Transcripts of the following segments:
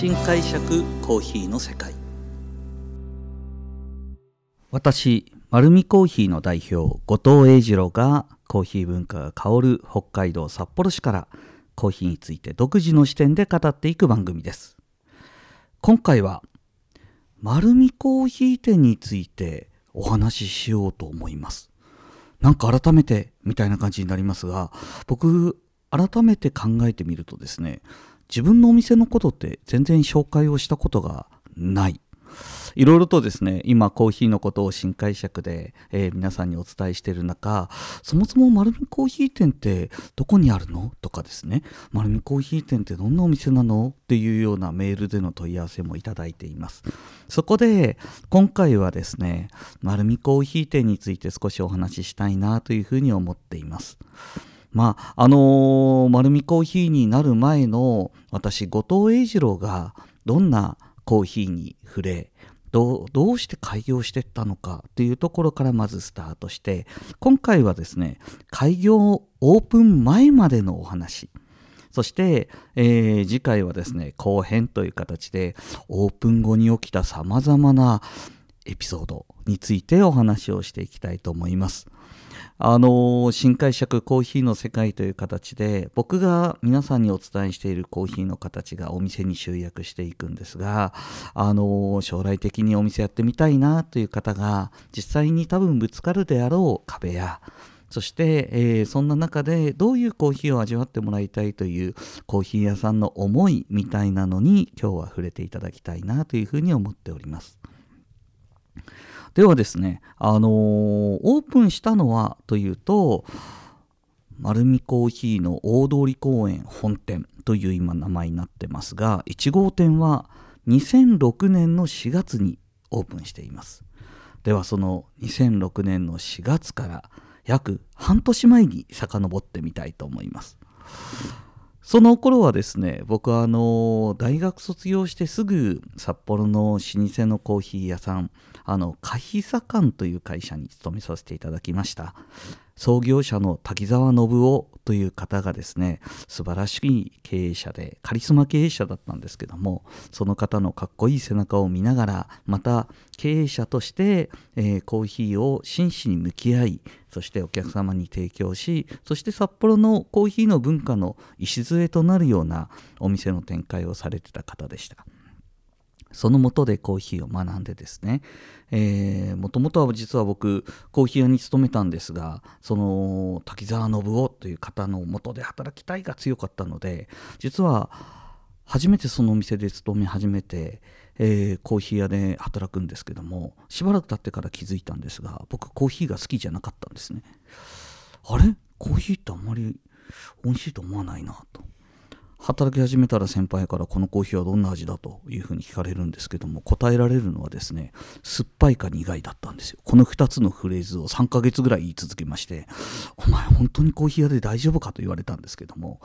新解釈コーヒーの世界。私丸見コーヒーの代表後藤英二郎がコーヒー文化が香る北海道札幌市からコーヒーについて独自の視点で語っていく番組です。今回は丸見コーヒー店についてお話ししようと思います。なんか改めてみたいな感じになりますが僕改めて考えてみるとですね自分のお店のことって全然紹介をしたことがない。いろいろとですね今コーヒーのことを新解釈で、えー、皆さんにお伝えしている中そもそも丸見コーヒー店ってどこにあるの？とかですね。丸見コーヒー店ってどんなお店なの？っていうようなメールでの問い合わせもいただいています。そこで今回はですね丸見コーヒー店について少しお話ししたいなというふうに思っています。まああのー、丸見コーヒーになる前の私後藤英二郎がどんなコーヒーに触れどうして開業していったのかというところからまずスタートして今回はですね開業オープン前までのお話そして、えー、次回はですね後編という形でオープン後に起きたさまざまなエピソードについてお話をしていきたいと思います。あの新解釈コーヒーの世界という形で僕が皆さんにお伝えしているコーヒーの形がお店に集約していくんですがあの将来的にお店やってみたいなという方が実際に多分ぶつかるであろう壁やそして、えー、そんな中でどういうコーヒーを味わってもらいたいというコーヒー屋さんの思いみたいなのに今日は触れていただきたいなというふうに思っております。ではですね、あのー、オープンしたのはというと、丸見コーヒーの大通公園本店という今名前になってますが、1号店は2006年の4月にオープンしています。ではその2006年の4月から約半年前に遡ってみたいと思います。その頃はですね僕はあの大学卒業してすぐ札幌の老舗のコーヒー屋さんあのカヒサカンという会社に勤めさせていただきました。創業者の滝沢信夫という方がですね素晴らしい経営者でカリスマ経営者だったんですけどもその方のかっこいい背中を見ながらまた経営者として、えー、コーヒーを真摯に向き合いそしてお客様に提供しそして札幌のコーヒーの文化の礎となるようなお店の展開をされてた方でした。そのもとでコーヒーを学んでですね、えー、もともとは実は僕コーヒー屋に勤めたんですがその滝沢信夫という方のもとで働きたいが強かったので実は初めてそのお店で勤め始めて、えー、コーヒー屋で働くんですけどもしばらく経ってから気づいたんですが僕コーヒーが好きじゃなかったんですね。あれ？コーヒーってあんまり美味しいと思わないなと。働き始めたら先輩からこのコーヒーはどんな味だというふうに聞かれるんですけども答えられるのはですね酸っぱいか苦いだったんですよ。この2つのフレーズを3ヶ月ぐらい言い続けましてお前本当にコーヒー屋で大丈夫かと言われたんですけども、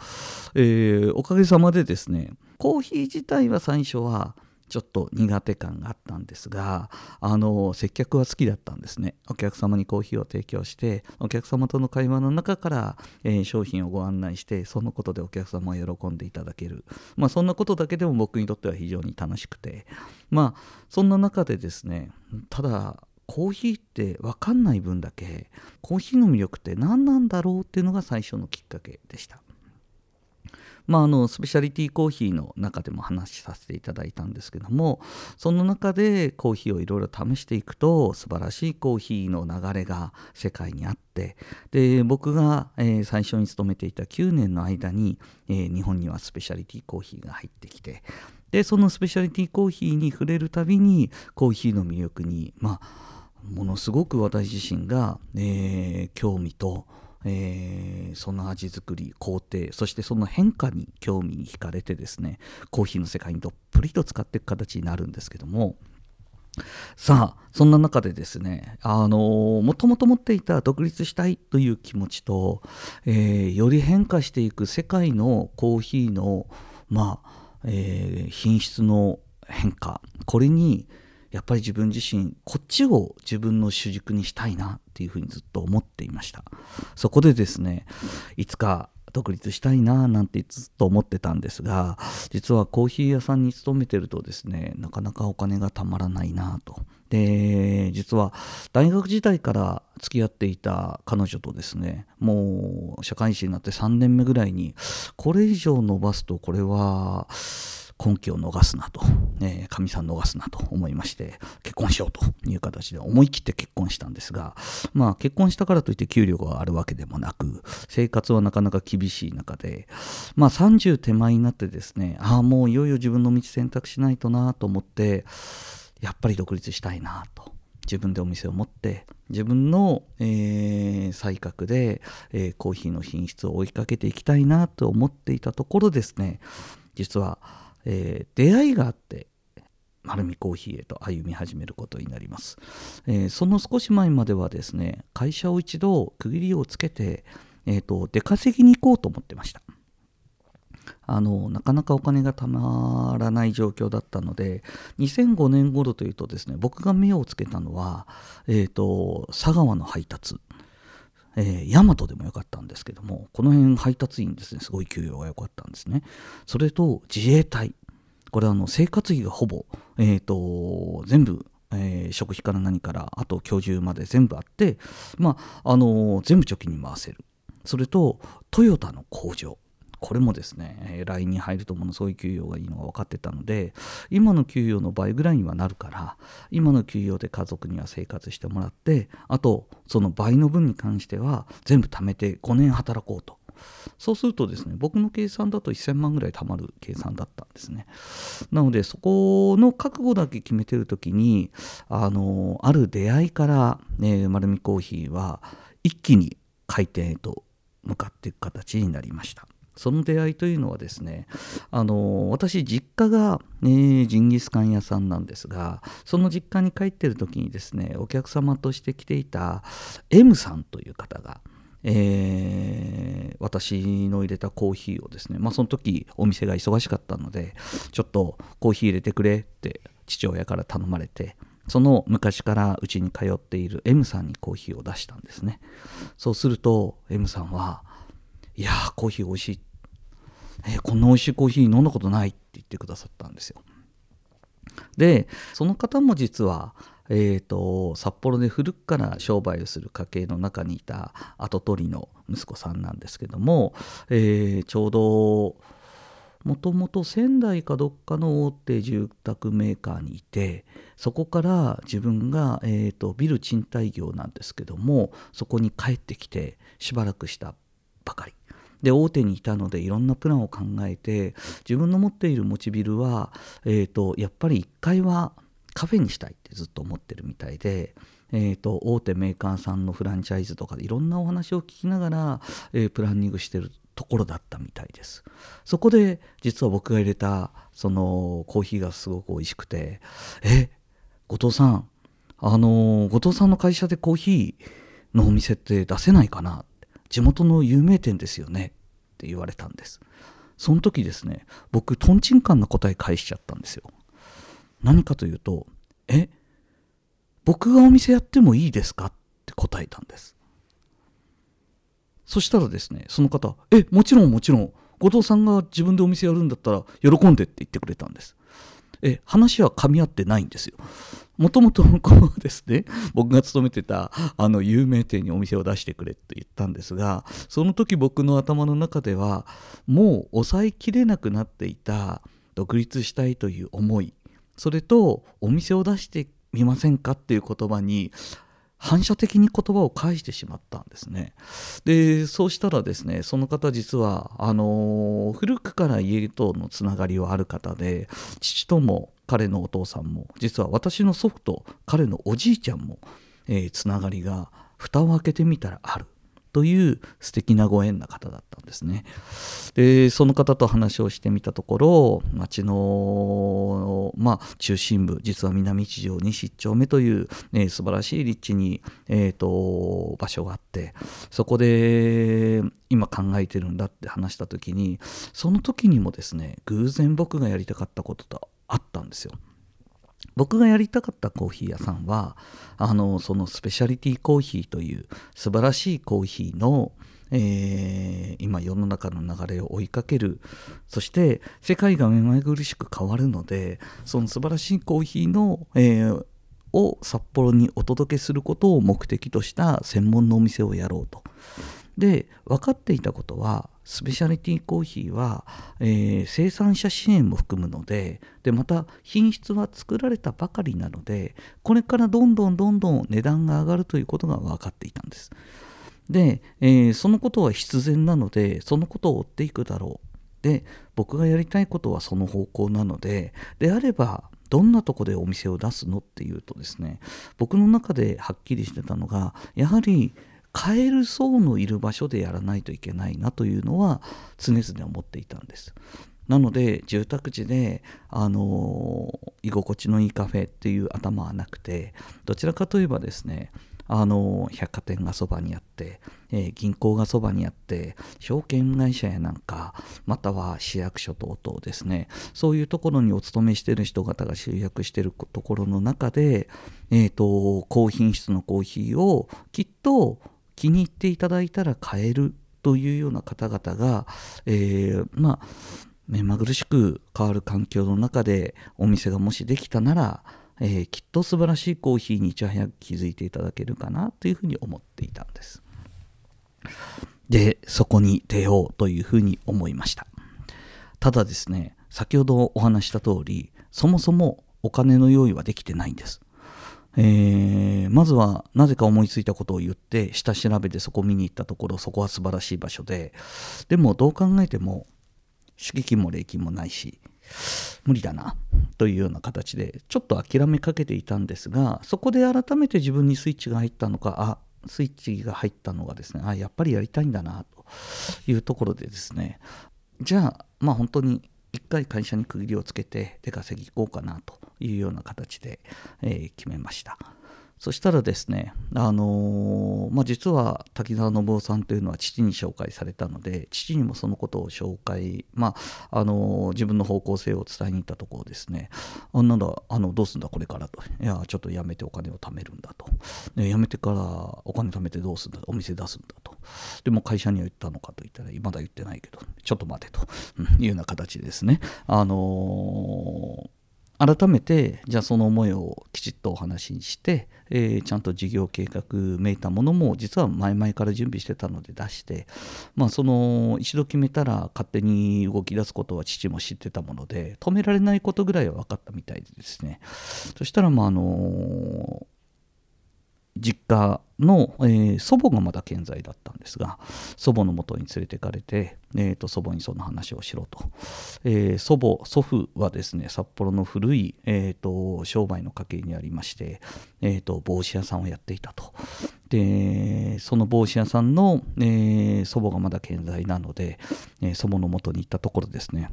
えー、おかげさまでですねコーヒー自体は最初はちょっと苦手感があったんですがあの接客は好きだったんですね。お客様にコーヒーを提供してお客様との会話の中から、えー、商品をご案内してそのことでお客様を喜んでいただける。まあそんなことだけでも僕にとっては非常に楽しくて。まあそんな中でですねただコーヒーって分かんない分だけコーヒーの魅力って何なんだろうっていうのが最初のきっかけでした。まあ、あのスペシャリティコーヒーの中でも話しさせていただいたんですけどもその中でコーヒーをいろいろ試していくと素晴らしいコーヒーの流れが世界にあってで僕が、え、最初に勤めていた9年の間に、え、日本にはスペシャリティコーヒーが入ってきてでそのスペシャリティコーヒーに触れるたびにコーヒーの魅力にまあものすごく私自身が、えー、興味とえー、その味作り工程そしてその変化に興味に惹かれてですねコーヒーの世界にどっぷりと使っていく形になるんですけどもさあそんな中でですねあのもともと持っていた独立したいという気持ちと、えー、より変化していく世界のコーヒーのまあ、えー、品質の変化これにやっぱり自分自身こっちを自分の主軸にしたいなっていうふうにずっと思っていました。そこでですねいつか独立したいななんてずっと思ってたんですが実はコーヒー屋さんに勤めてるとですねなかなかお金がたまらないなと。で実は大学時代から付き合っていた彼女とですねもう社会人になって3年目ぐらいにこれ以上伸ばすとこれは根拠を逃すなと、えかみさん逃すなと思いまして結婚しようという形で思い切って結婚したんですがまあ結婚したからといって給料があるわけでもなく生活はなかなか厳しい中でまあ30手前になってですねああもういよいよ自分の道選択しないとなと思ってやっぱり独立したいなと。自分でお店を持って自分の、えー、才覚で、えー、コーヒーの品質を追いかけていきたいなと思っていたところですね。実は、えー、出会いがあって丸見コーヒーへと歩み始めることになります、えその少し前まではですね会社を一度区切りをつけて、えーと出稼ぎに行こうと思ってました。あのなかなかお金がたまらない状況だったので2005年頃というとですね僕が目をつけたのは、えーと、佐川の配達。えー、大和でもよかったんですけどもこの辺配達員ですねすごい給与が良かったんですね。それと自衛隊。これはあの生活費がほぼ、えーと、全部えー、食費から何からあと居住まで全部あって、まああのー、全部貯金に回せる。それとトヨタの工場。これもですね LINE に入るとものすごい給与がいいのが分かってたので今の給与の倍ぐらいにはなるから今の給与で家族には生活してもらってあとその倍の分に関しては全部貯めて5年働こうと。そうするとですね僕の計算だと1000万ぐらい貯まる計算だったんですね。なのでそこの覚悟だけ決めてる時にあのある出会いから、ね、丸見コーヒーは一気に開店へと向かっていく形になりました。その出会いというのはですねあの私実家が、ね、ジンギスカン屋さんなんですがその実家に帰ってる時にですねお客様として来ていた M さんという方がえー、私の入れたコーヒーをですね、まあ、その時お店が忙しかったのでちょっとコーヒー入れてくれって父親から頼まれてその昔からうちに通っている M さんにコーヒーを出したんですね。そうすると M さんはいやーコーヒー美味しい、えー、こんな美味しいコーヒー飲んだことないって言ってくださったんですよ。でその方も実はえーと、札幌で古くから商売をする家系の中にいた跡取りの息子さんなんですけども、えー、ちょうどもともと仙台かどっかの大手住宅メーカーにいてそこから自分が、えーとビル賃貸業なんですけどもそこに帰ってきてしばらくしたばかり。で大手にいたのでいろんなプランを考えて自分の持っている持ちビルは、えーと、やっぱり1階はカフェにしたいってずっと思ってるみたいで。えーと、大手メーカーさんのフランチャイズとかでいろんなお話を聞きながら、えー、プランニングしてるところだったみたいですそこで実は僕が入れたそのコーヒーがすごく美味しくてえ後藤さんあの後藤さんの会社でコーヒーのお店って出せないかな？地元の有名店ですよねって言われたんです。その時ですね僕とんちんかんな答え返しちゃったんですよ。何かというとえ僕がお店やってもいいですかって答えたんです。そしたらですねその方えもちろんもちろん後藤さんが自分でお店やるんだったら喜んでって言ってくれたんです。え話は噛み合ってないんですよ。もともとこうですね僕が勤めてたあの有名店にお店を出してくれって言ったんですがその時僕の頭の中ではもう抑えきれなくなっていた独立したいという思いそれとお店を出してみませんかっていう言葉に反射的に言葉を返してしまったんですね。でそうしたらですねその方実はあの古くから家とのつながりはある方で父とも彼のお父さんも実は私の祖父と彼のおじいちゃんも、えー、つながりが蓋を開けてみたらあるという素敵なご縁な方だったんですね。でその方と話をしてみたところ町の、まあ、中心部実は南一条西1丁目という、ね、素晴らしい立地に、えーと、場所があってそこで今考えてるんだって話した時にその時にもですね偶然僕がやりたかったこととあったんですよ。僕がやりたかったコーヒー屋さんはあのそのスペシャリティコーヒーという素晴らしいコーヒーの、えー、今世の中の流れを追いかけるそして世界が目まぐるしく変わるのでその素晴らしいコーヒーの、えー、を札幌にお届けすることを目的とした専門のお店をやろうと。で分かっていたことはスペシャリティコーヒーは、えー、生産者支援も含むのででまた品質は作られたばかりなのでこれからどんどんどんどん値段が上がるということが分かっていたんです。で、えー、そのことは必然なのでそのことを追っていくだろう。で僕がやりたいことはその方向なのでであればどんなとこでお店を出すのっていうとですね僕の中ではっきりしてたのがやはり買える層のいる場所でやらないといけないなというのは常々思っていたんです。なので住宅地で、あの居心地のいいカフェっていう頭はなくてどちらかといえばですねあの百貨店がそばにあって、えー、銀行がそばにあって証券会社やなんかまたは市役所等々ですねそういうところにお勤めしてる人方が集約してるところの中で、えーと、高品質のコーヒーをきっと気に入っていただいたら買えるというような方々が、えー、まあ目まぐるしく変わる環境の中でお店がもしできたならえー、きっと素晴らしいコーヒーにいち早く気づいていただけるかなというふうに思っていたんです。で、そこに出ようというふうに思いました。ただですね、先ほどお話した通り、そもそもお金の用意はできてないんです。えー、まずはなぜか思いついたことを言って下調べでそこ見に行ったところそこは素晴らしい場所ででもどう考えても敷金も礼金もないし無理だなというような形でちょっと諦めかけていたんですがそこで改めて自分にスイッチが入ったのかあスイッチが入ったのがですねあやっぱりやりたいんだなというところでですね。じゃあまあ本当に一回会社に区切りをつけて出稼ぎ行こうかなというような形で、えー、決めました。そしたらですね、あのー、まあ、実は滝沢信夫さんというのは父に紹介されたので父にもそのことを紹介、まああのー、自分の方向性を伝えに行ったところですね。あなだあのどうすんだこれからと。いやちょっとやめてお金を貯めるんだと、やめてからお金貯めてどうすんだお店出すんだと。でも会社には言ったのかと言ったらまだ言ってないけどちょっと待てというような形ですね。あのー改めてじゃあその思いをきちっとお話にして、えー、ちゃんと事業計画めいたものも実は前々から準備してたので出して、まあ、その一度決めたら勝手に動き出すことは父も知ってたもので止められないことぐらいは分かったみたいでですね。そしたらまああの実家の、えー、祖母がまだ健在だったんですが祖母のもとに連れてかれて、えーと、祖母にその話をしろと、えー、祖母祖父はですね札幌の古い、えーと、商売の家系にありまして、えーと、帽子屋さんをやっていたと。でその帽子屋さんの、えー、祖母がまだ健在なので、え祖母のもとに行ったところですね。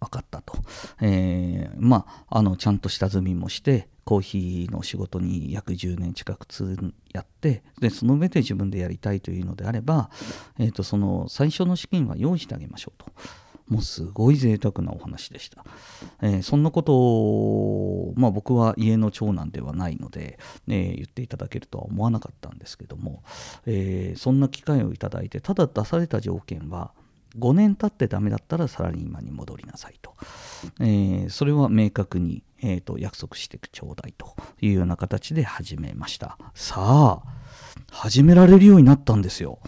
分かったと、えー、まああのちゃんと下積みもしてコーヒーの仕事に約10年近くやってでその上で自分でやりたいというのであれば、えーと、その最初の資金は用意してあげましょうと。もうすごい贅沢なお話でした。えー、そんなことを、まあ、僕は家の長男ではないので、ね、言っていただけるとは思わなかったんですけども、えー、そんな機会をいただいてただ出された条件は5年経ってダメだったらサラリーマンに戻りなさいと、えー、それは明確に、えーと、約束してくちょうだいというような形で始めました。さあ始められるようになったんですよ。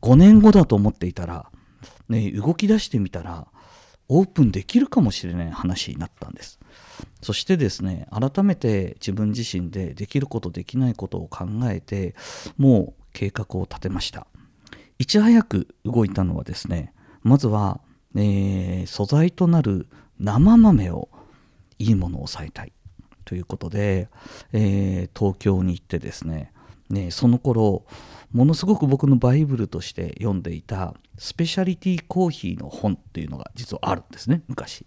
5年後だと思っていたら、ね、動き出してみたらオープンできるかもしれない話になったんです。そしてですね改めて自分自身でできることできないことを考えてもう計画を立てました。いち早く動いたのはですねまずは、えー、素材となる生豆をいいものを抑えたいということで、えー、東京に行ってですねねその頃ものすごく僕のバイブルとして読んでいたスペシャリティコーヒーの本っていうのが実はあるんですね昔。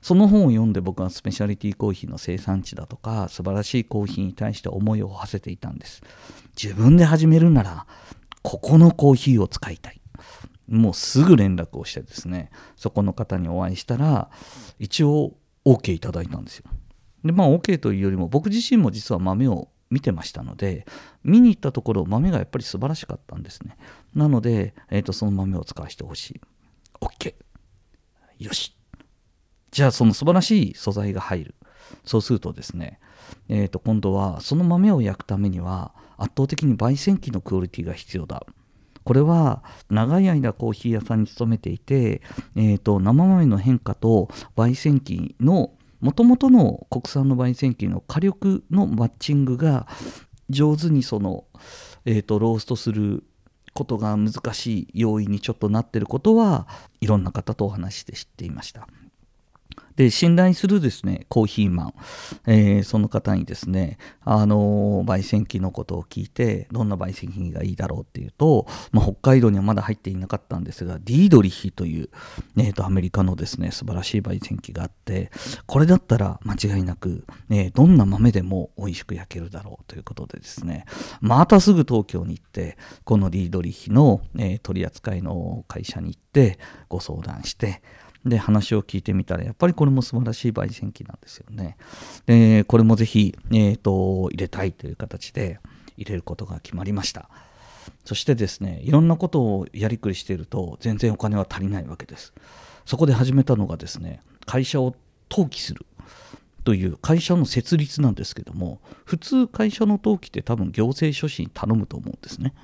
その本を読んで僕はスペシャリティコーヒーの生産地だとか素晴らしいコーヒーに対して思いを馳せていたんです。自分で始めるならここのコーヒーを使いたい。もうすぐ連絡をしてですね、そこの方にお会いしたら、一応 OK いただいたんですよ。で、まあ OK というよりも、僕自身も実は豆を見てましたので見に行ったところ豆がやっぱり素晴らしかったんですね。なので、えーと、その豆を使わせてほしい。OK よし。じゃあその素晴らしい素材が入る。そうするとですね、えー、と今度はその豆を焼くためには圧倒的に焙煎機のクオリティが必要だこれは長い間コーヒー屋さんに勤めていて、えーと、生豆の変化と焙煎機のもともとの国産の焙煎機の火力のマッチングが上手にその、えーとローストすることが難しい要因にちょっとなってることはいろんな方とお話して知っていました。で信頼するですねコーヒーマン、えー、その方にですね、あの、焙煎機のことを聞いてどんな焙煎機がいいだろうっていうと、まあ、北海道にはまだ入っていなかったんですがディードリヒという、えーと、アメリカのですね素晴らしい焙煎機があってこれだったら間違いなく、えどんな豆でも美味しく焼けるだろうということでですね。またすぐ東京に行ってこのディードリヒの、え取り扱いの会社に行ってご相談してで話を聞いてみたらやっぱりこれも素晴らしい焙煎機なんですよね。でこれもぜひ、えーと、入れたいという形で入れることが決まりました。そしてですねいろんなことをやりくりしていると全然お金は足りないわけです。そこで始めたのがですね会社を登記するという会社の設立なんですけども普通会社の登記って多分行政書士に頼むと思うんですね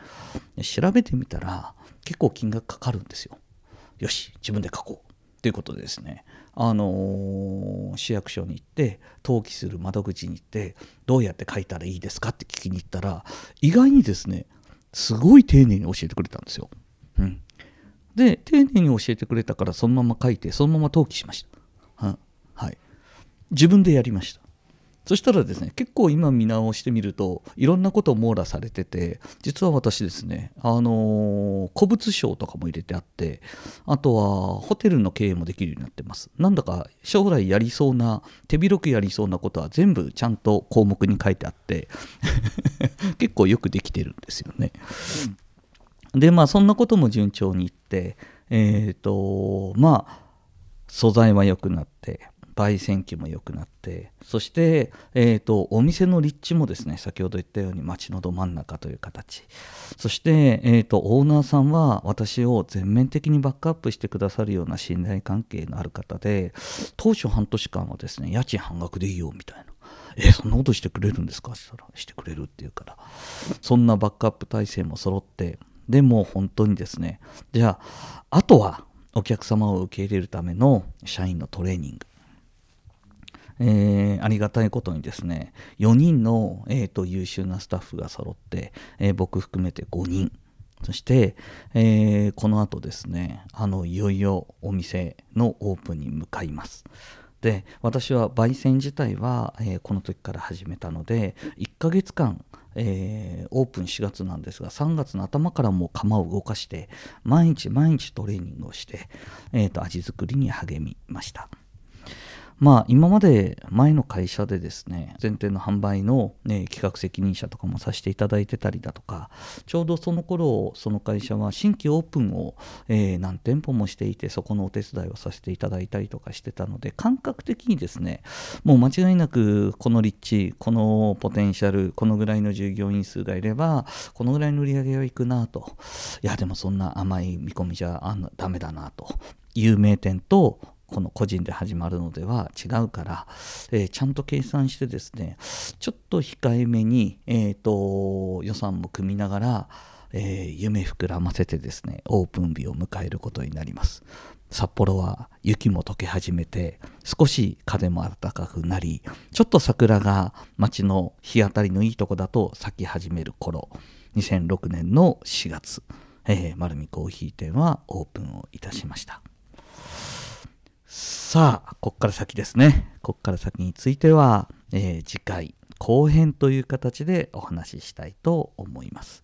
調べてみたら結構金額かかるんですよよし自分で書こうということでですね、あのー、市役所に行って登記する窓口に行ってどうやって書いたらいいですかって聞きに行ったら意外にですねすごい丁寧に教えてくれたんですよ。うん、で丁寧に教えてくれたからそのまま書いてそのまま登記しました。ははい、自分でやりました。そしたらですね結構今見直してみるといろんなことを網羅されてて実は私ですねあの古物商とかも入れてあってあとはホテルの経営もできるようになってます。なんだか将来やりそうな手広くやりそうなことは全部ちゃんと項目に書いてあって 結構よくできてるんですよね、でまあそんなことも順調にいってえっ、ー、とまあ素材は良くなって焙煎機も良くなってそして、えーと、お店の立地もですね先ほど言ったように街のど真ん中という形。そして、えーと、オーナーさんは私を全面的にバックアップしてくださるような信頼関係のある方で当初半年間はですね家賃半額でいいよみたいな。えそんなことしてくれるんですか？って言ったらしてくれるって言うから。そんなバックアップ体制も揃ってでも本当にですねじゃああとはお客様を受け入れるための社員のトレーニング。えー、ありがたいことにですね4人の、えーと、優秀なスタッフが揃って、えー、僕含めて5人そして、えー、この後ですねあのいよいよお店のオープンに向かいますで私は焙煎自体は、えー、この時から始めたので1ヶ月間えー、オープン4月なんですが3月の頭からもう釜を動かして毎日毎日トレーニングをして、えーと味作りに励みました。まあ今まで前の会社でですね前提の販売の、ね、企画責任者とかもさせていただいてたりだとかちょうどその頃その会社は新規オープンを、えー、何店舗もしていてそこのお手伝いをさせていただいたりとかしてたので感覚的にですねもう間違いなくこの立地このポテンシャルこのぐらいの従業員数がいればこのぐらいの売り上げはいくなと。いやでもそんな甘い見込みじゃあダメだなと有名店とこの個人で始まるのでは違うから、えー、ちゃんと計算してですねちょっと控えめに、えーと、予算も組みながら、えー、夢膨らませてですねオープン日を迎えることになります。札幌は雪も溶け始めて少し風も暖かくなりちょっと桜が街の日当たりのいいとこだと咲き始める頃2006年の4月、えー、丸見コーヒー店はオープンをいたしました。さあ、こっから先ですね。こっから先については、えー、次回後編という形でお話ししたいと思います。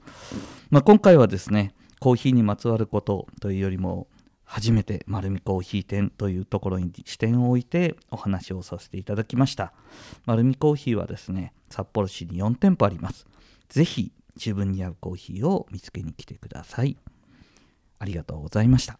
まあ、今回はですね、コーヒーにまつわることというよりも、初めて丸見コーヒー店というところに視点を置いてお話をさせていただきました。丸見コーヒーはですね、札幌市に4店舗あります。ぜひ自分に合うコーヒーを見つけに来てください。ありがとうございました。